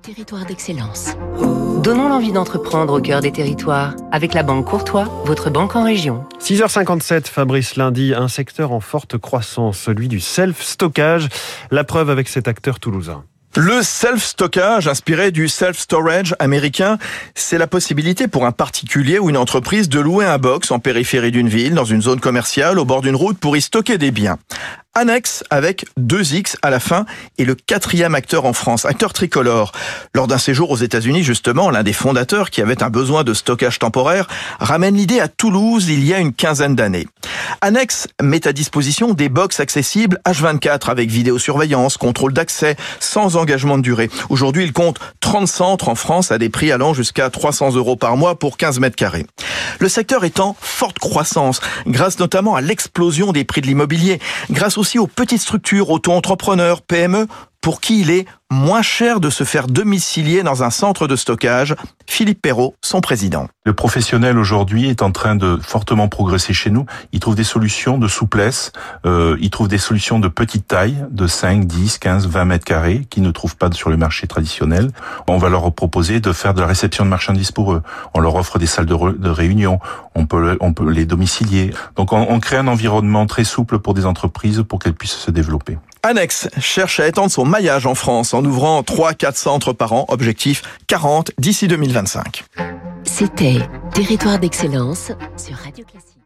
territoire d'excellence. Donnons l'envie d'entreprendre au cœur des territoires avec la Banque Courtois, votre banque en région. 6h57, Fabrice Lundi, un secteur en forte croissance, celui du self-stockage. La preuve avec cet acteur toulousain. Le self-stockage, inspiré du self-storage américain, c'est la possibilité pour un particulier ou une entreprise de louer un box en périphérie d'une ville, dans une zone commerciale, au bord d'une route pour y stocker des biens. Annex avec 2X à la fin et le quatrième acteur en France, acteur tricolore. Lors d'un séjour aux États-Unis, justement, l'un des fondateurs qui avait un besoin de stockage temporaire ramène l'idée à Toulouse il y a une quinzaine d'années. Annex met à disposition des box accessibles H24 avec vidéosurveillance, contrôle d'accès, sans engagement de durée. Aujourd'hui, il compte 30 centres en France à des prix allant jusqu'à 300 euros par mois pour 15 mètres carrés. Le secteur est en forte croissance, grâce notamment à l'explosion des prix de l'immobilier, grâce aussi aux petites structures, auto-entrepreneurs, PME, pour qui il est moins cher de se faire domicilier dans un centre de stockage. Philippe Perrault, son président. Le professionnel aujourd'hui est en train de fortement progresser chez nous. Il trouve des solutions de souplesse, euh, il trouve des solutions de petite taille, de 5, 10, 15, 20 mètres carrés, qu'ils ne trouvent pas sur le marché traditionnel. On va leur proposer de faire de la réception de marchandises pour eux. On leur offre des salles de, réunion. On peut, on peut les domicilier. Donc on, on crée un environnement très souple pour des entreprises pour qu'elles puissent se développer. Annex cherche à étendre son maillage en France en ouvrant 3-4 centres par an, objectif 40 d'ici 2025. C'était Territoire d'excellence sur Radio Classique.